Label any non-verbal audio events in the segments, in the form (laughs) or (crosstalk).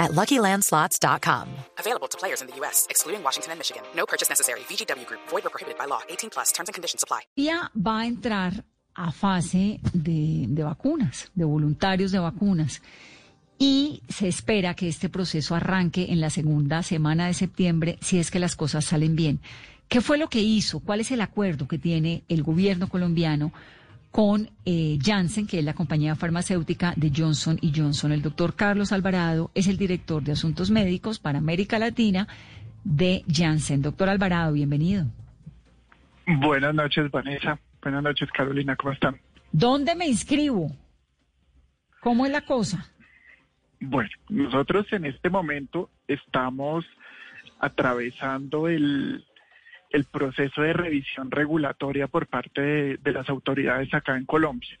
at LuckyLandSlots.com. Available to players in the U.S., excluding Washington and Michigan. No purchase necessary. VGW Group. Void or prohibited by law. 18 plus. Terms and conditions apply. Ya va a entrar a fase de, de vacunas, de voluntarios de vacunas. Y se espera que este proceso arranque en la segunda semana de septiembre si es que las cosas salen bien. ¿Qué fue lo que hizo? ¿Cuál es el acuerdo que tiene el gobierno colombiano con eh, Janssen, que es la compañía farmacéutica de Johnson y Johnson? El doctor Carlos Alvarado es el director de Asuntos Médicos para América Latina de Janssen. Doctor Alvarado, bienvenido. Buenas noches, Vanessa. Buenas noches, Carolina. ¿Cómo están? ¿Dónde me inscribo? ¿Cómo es la cosa? Bueno, nosotros en este momento estamos atravesando el, el proceso de revisión regulatoria por parte de, las autoridades acá en Colombia.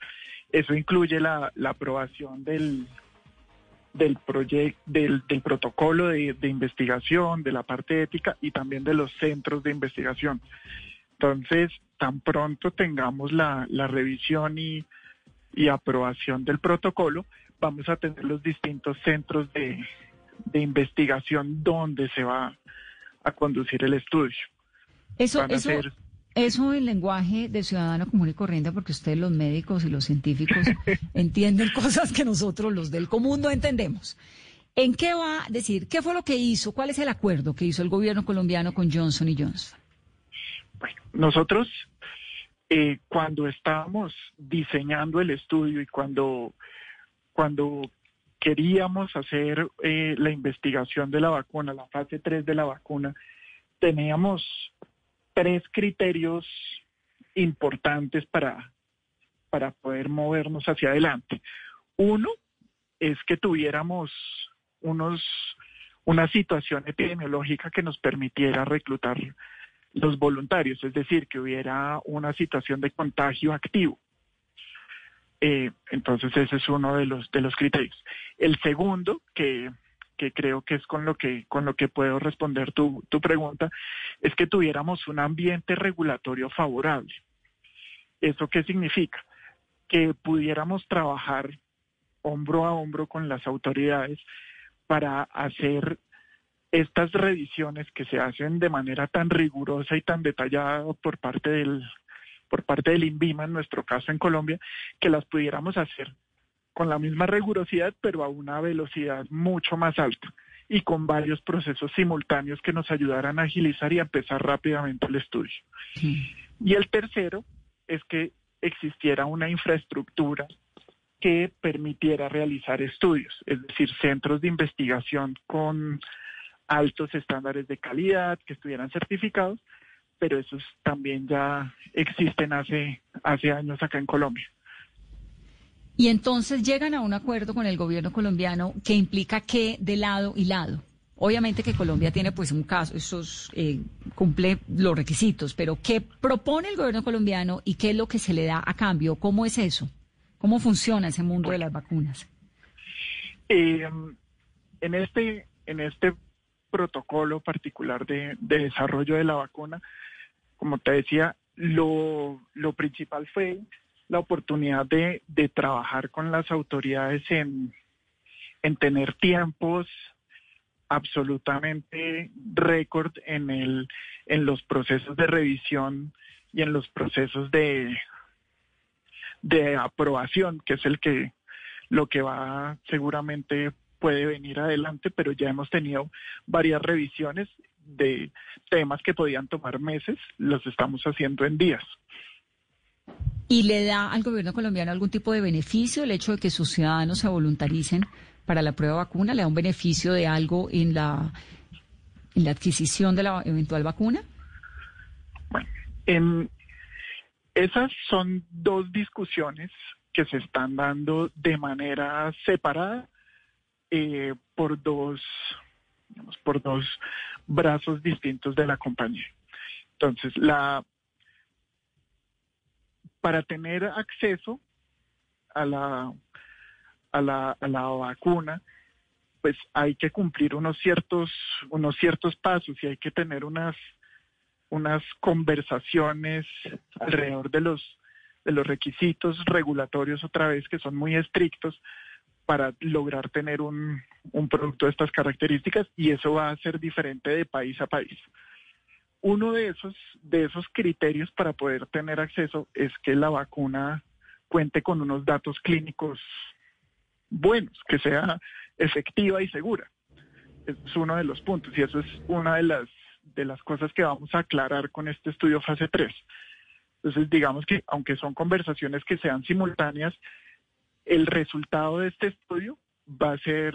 Eso incluye la, aprobación del, del, proyecto, del, del protocolo de, de investigación, de la parte ética y también de los centros de investigación. Entonces, tan pronto tengamos la, la revisión y, y aprobación del protocolo, vamos a tener los distintos centros de, de investigación donde se va a conducir el estudio. Eso, Van a eso, ser- eso en lenguaje de ciudadano común y corriente, porque ustedes los médicos y los científicos (laughs) entienden cosas que nosotros los del común no entendemos. ¿En qué va a decir? ¿Qué fue lo que hizo? ¿Cuál es el acuerdo que hizo el gobierno colombiano con Johnson y Johnson? Bueno, nosotros eh, cuando estábamos diseñando el estudio y cuando, cuando queríamos hacer eh, la investigación de la vacuna, la fase 3 de la vacuna, teníamos tres criterios importantes para, para poder movernos hacia adelante. Uno es que tuviéramos unos, una situación epidemiológica que nos permitiera reclutar los voluntarios, es decir, que hubiera una situación de contagio activo. Eh, entonces ese es uno de los de los criterios. El segundo, que, que creo que es con lo que con lo que puedo responder tu, tu pregunta, es que tuviéramos un ambiente regulatorio favorable. ¿Eso qué significa? Que pudiéramos trabajar hombro a hombro con las autoridades para hacer estas revisiones que se hacen de manera tan rigurosa y tan detallada por parte del por parte del INVIMA en nuestro caso en Colombia que las pudiéramos hacer con la misma rigurosidad pero a una velocidad mucho más alta y con varios procesos simultáneos que nos ayudaran a agilizar y a empezar rápidamente el estudio. Y el tercero es que existiera una infraestructura que permitiera realizar estudios, es decir, centros de investigación con altos estándares de calidad, que estuvieran certificados, pero esos también ya existen hace, hace años acá en Colombia. Y entonces llegan a un acuerdo con el gobierno colombiano que implica que de lado y lado. Obviamente que Colombia tiene pues un caso, esos eh, cumple los requisitos, pero ¿qué propone el gobierno colombiano y qué es lo que se le da a cambio? ¿Cómo es eso? ¿Cómo funciona ese mundo de las vacunas? Eh, en este, en este protocolo particular de, de desarrollo de la vacuna, como te decía, lo principal fue la oportunidad de, de trabajar con las autoridades en, en tener tiempos absolutamente récord en el en los procesos de revisión y en los procesos de de aprobación que es el que lo que va seguramente puede venir adelante pero ya hemos tenido varias revisiones de temas que podían tomar meses los estamos haciendo en días ¿Y le da al gobierno colombiano algún tipo de beneficio el hecho de que sus ciudadanos se voluntaricen para la prueba vacuna? ¿Le da un beneficio de algo en la, en la adquisición de la eventual vacuna? Bueno, en esas son dos discusiones que se están dando de manera separada eh, por dos digamos, por dos brazos distintos de la compañía. Entonces, la para tener acceso a la, a la, a la vacuna, pues hay que cumplir unos ciertos, unos ciertos pasos y hay que tener unas, unas conversaciones alrededor de los, de los requisitos regulatorios otra vez que son muy estrictos para lograr tener un, un producto de estas características y eso va a ser diferente de país a país. Uno de esos, de esos criterios para poder tener acceso es que la vacuna cuente con unos datos clínicos buenos, que sea efectiva y segura. Es uno de los puntos y eso es una de las, de las cosas que vamos a aclarar con este estudio fase 3. Entonces, digamos que aunque son conversaciones que sean simultáneas, el resultado de este estudio va a ser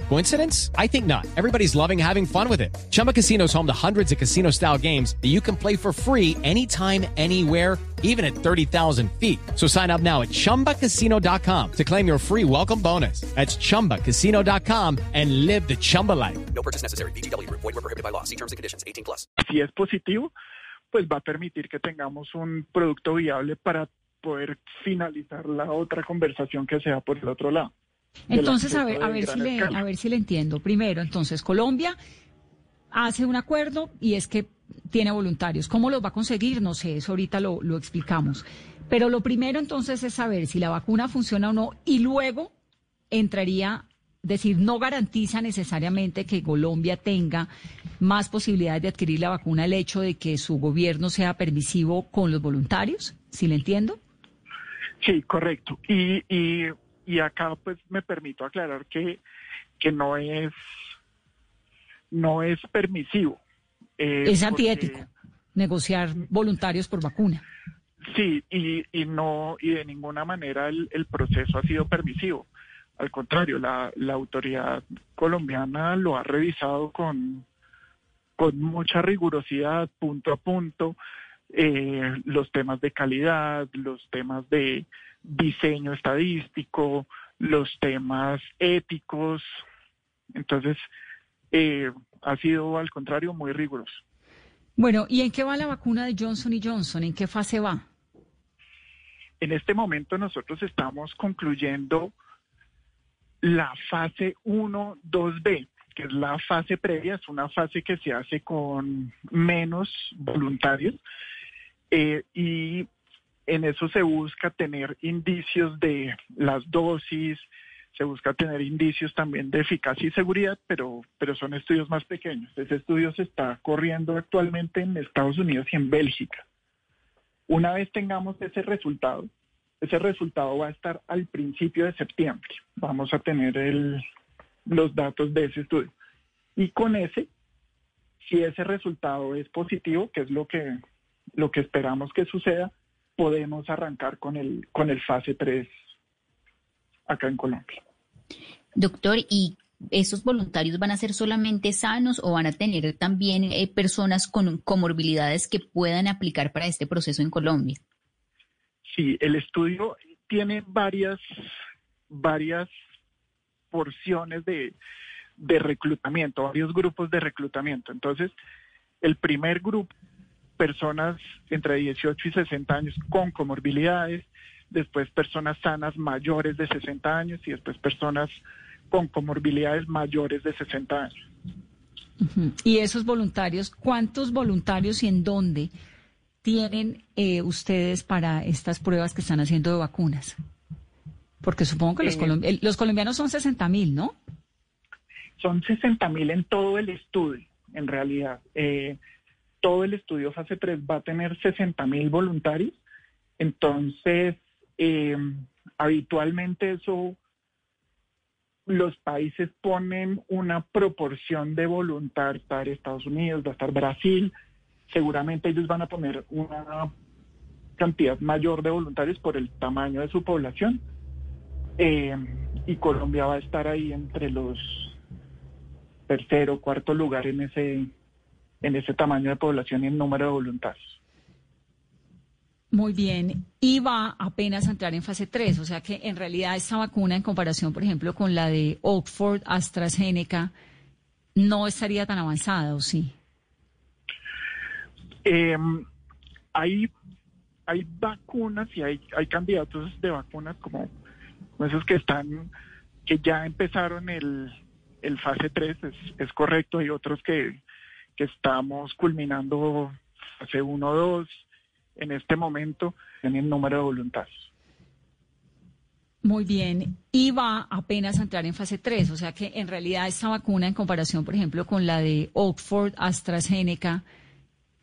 Coincidence? I think not. Everybody's loving having fun with it. Chumba Casino is home to hundreds of casino style games that you can play for free anytime, anywhere, even at 30,000 feet. So sign up now at chumbacasino.com to claim your free welcome bonus. That's chumbacasino.com and live the Chumba life. No purchase necessary. VGW Group. Void were prohibited by law. See terms and conditions. 18 plus. si es positivo, pues va a permitir que tengamos un producto viable para poder finalizar la otra conversación que sea por el otro lado. Entonces, a ver, a ver si le, a ver si le entiendo. Primero, entonces, Colombia hace un acuerdo y es que tiene voluntarios. ¿Cómo los va a conseguir? No sé, eso ahorita lo, lo explicamos. Pero lo primero entonces es saber si la vacuna funciona o no y luego entraría, decir, no garantiza necesariamente que Colombia tenga más posibilidades de adquirir la vacuna el hecho de que su gobierno sea permisivo con los voluntarios, si le entiendo. Sí, correcto. Y, y, y acá pues me permito aclarar que, que no es no es permisivo. eh, Es porque- antiético negociar voluntarios por vacuna. Sí, y, y no, y de ninguna manera el, el proceso ha sido permisivo. Al contrario, la, la autoridad colombiana lo ha revisado con, con mucha rigurosidad, punto a punto, eh, los temas de calidad, los temas de diseño estadístico, los temas éticos. Entonces, eh, ha sido al contrario muy riguroso. Bueno, ¿y en qué va la vacuna de Johnson y Johnson? ¿En qué fase va? En este momento nosotros estamos concluyendo la fase 1, 2B, que es la fase previa, es una fase que se hace con menos voluntarios eh, y en eso se busca tener indicios de las dosis, se busca tener indicios también de eficacia y seguridad, pero, pero son estudios más pequeños. Ese estudio se está corriendo actualmente en Estados Unidos y en Bélgica. Una vez tengamos ese resultado, ese resultado va a estar al principio de septiembre. Vamos a tener el, los datos de ese estudio. Y con ese, si ese resultado es positivo, que es lo que, lo que esperamos que suceda, podemos arrancar con el, con el fase 3 acá en Colombia. Doctor, ¿y esos voluntarios van a ser solamente sanos o van a tener también eh, personas con comorbilidades que puedan aplicar para este proceso en Colombia? Sí, el estudio tiene varias, varias porciones de, de reclutamiento, varios grupos de reclutamiento. Entonces, el primer grupo, personas entre 18 y 60 años con comorbilidades, después personas sanas mayores de 60 años y después personas con comorbilidades mayores de 60 años. Y esos voluntarios, ¿cuántos voluntarios y en dónde tienen eh, ustedes para estas pruebas que están haciendo de vacunas? Porque supongo que los, Eh, los colombianos son 60 mil, ¿no? Son 60 mil en todo el estudio, en realidad. Eh, todo el estudio fase 3 va a tener 60 mil voluntarios. Entonces, eh, habitualmente eso, los países ponen una proporción de voluntarios, estar Estados Unidos, va a estar Brasil, seguramente ellos van a poner una cantidad mayor de voluntarios por el tamaño de su población. Eh, y Colombia va a estar ahí entre los tercero, cuarto lugar en ese, en ese tamaño de población y en número de voluntarios. Muy bien, y va apenas a entrar en fase 3, o sea que en realidad esta vacuna en comparación, por ejemplo, con la de Oxford, AstraZeneca, no estaría tan avanzada, ¿o sí? Eh, hay, hay vacunas y hay, hay candidatos de vacunas como, como esos que están, que ya empezaron el, el fase 3, es, es correcto, hay otros que, que estamos culminando fase 1 2 en este momento en el número de voluntarios. Muy bien, y va apenas a entrar en fase 3, o sea que en realidad esta vacuna en comparación, por ejemplo, con la de Oxford, AstraZeneca,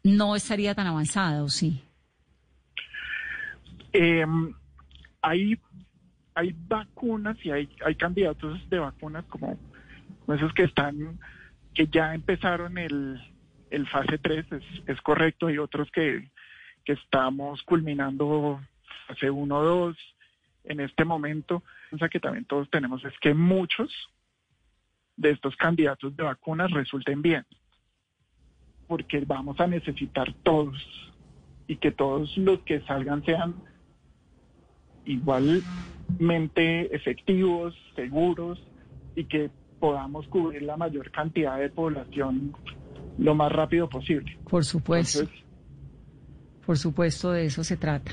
no estaría tan avanzada, ¿o sí? Eh, hay, hay vacunas y hay, hay candidatos de vacunas como esos que están, que ya empezaron el, el fase 3, es, es correcto, hay otros que, que estamos culminando fase 1 2 en este momento. O sea que también todos tenemos es que muchos de estos candidatos de vacunas resulten bien, porque vamos a necesitar todos y que todos los que salgan sean igualmente efectivos, seguros y que podamos cubrir la mayor cantidad de población lo más rápido posible. Por supuesto. Entonces, Por supuesto, de eso se trata.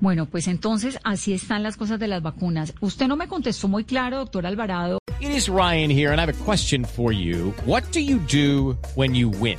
Bueno, pues entonces así están las cosas de las vacunas. Usted no me contestó muy claro, doctor Alvarado. It is Ryan here, and I have a question for you. What do you do when you win?